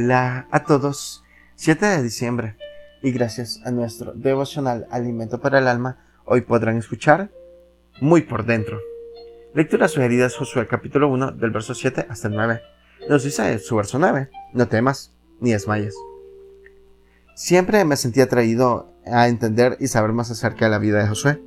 Hola a todos. 7 de diciembre. Y gracias a nuestro devocional Alimento para el Alma, hoy podrán escuchar Muy por dentro. Lectura sugerida Josué capítulo 1 del verso 7 hasta el 9. Nos dice su verso 9. No temas ni desmayes. Siempre me sentí atraído a entender y saber más acerca de la vida de Josué.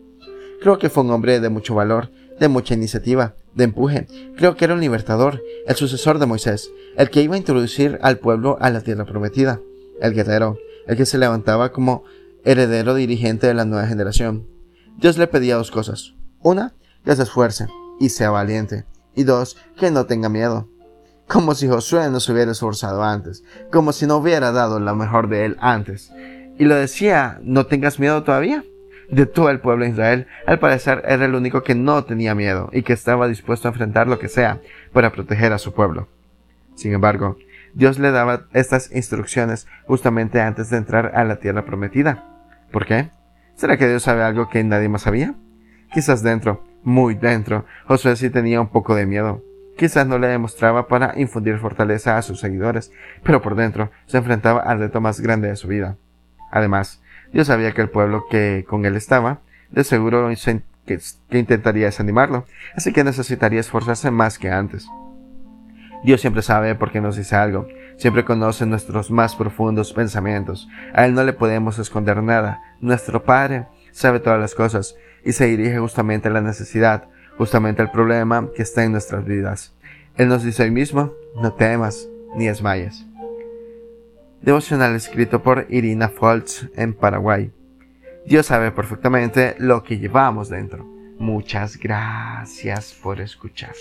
Creo que fue un hombre de mucho valor, de mucha iniciativa, de empuje. Creo que era un libertador, el sucesor de Moisés, el que iba a introducir al pueblo a la tierra prometida, el guerrero, el que se levantaba como heredero dirigente de la nueva generación. Dios le pedía dos cosas. Una, que se esfuerce y sea valiente. Y dos, que no tenga miedo. Como si Josué no se hubiera esforzado antes, como si no hubiera dado lo mejor de él antes. Y lo decía, no tengas miedo todavía de todo el pueblo de Israel, al parecer era el único que no tenía miedo y que estaba dispuesto a enfrentar lo que sea para proteger a su pueblo. Sin embargo, Dios le daba estas instrucciones justamente antes de entrar a la tierra prometida. ¿Por qué? ¿Será que Dios sabe algo que nadie más sabía? Quizás dentro, muy dentro, Josué sí tenía un poco de miedo. Quizás no le demostraba para infundir fortaleza a sus seguidores, pero por dentro se enfrentaba al reto más grande de su vida. Además, Dios sabía que el pueblo que con él estaba, de seguro que, intentaría desanimarlo, así que necesitaría esforzarse más que antes. Dios siempre sabe por qué nos dice algo, siempre conoce nuestros más profundos pensamientos, a Él no le podemos esconder nada, nuestro Padre sabe todas las cosas y se dirige justamente a la necesidad, justamente al problema que está en nuestras vidas. Él nos dice hoy mismo, no temas ni desmayes devocional escrito por Irina Foltz en Paraguay. Dios sabe perfectamente lo que llevamos dentro. Muchas gracias por escuchar.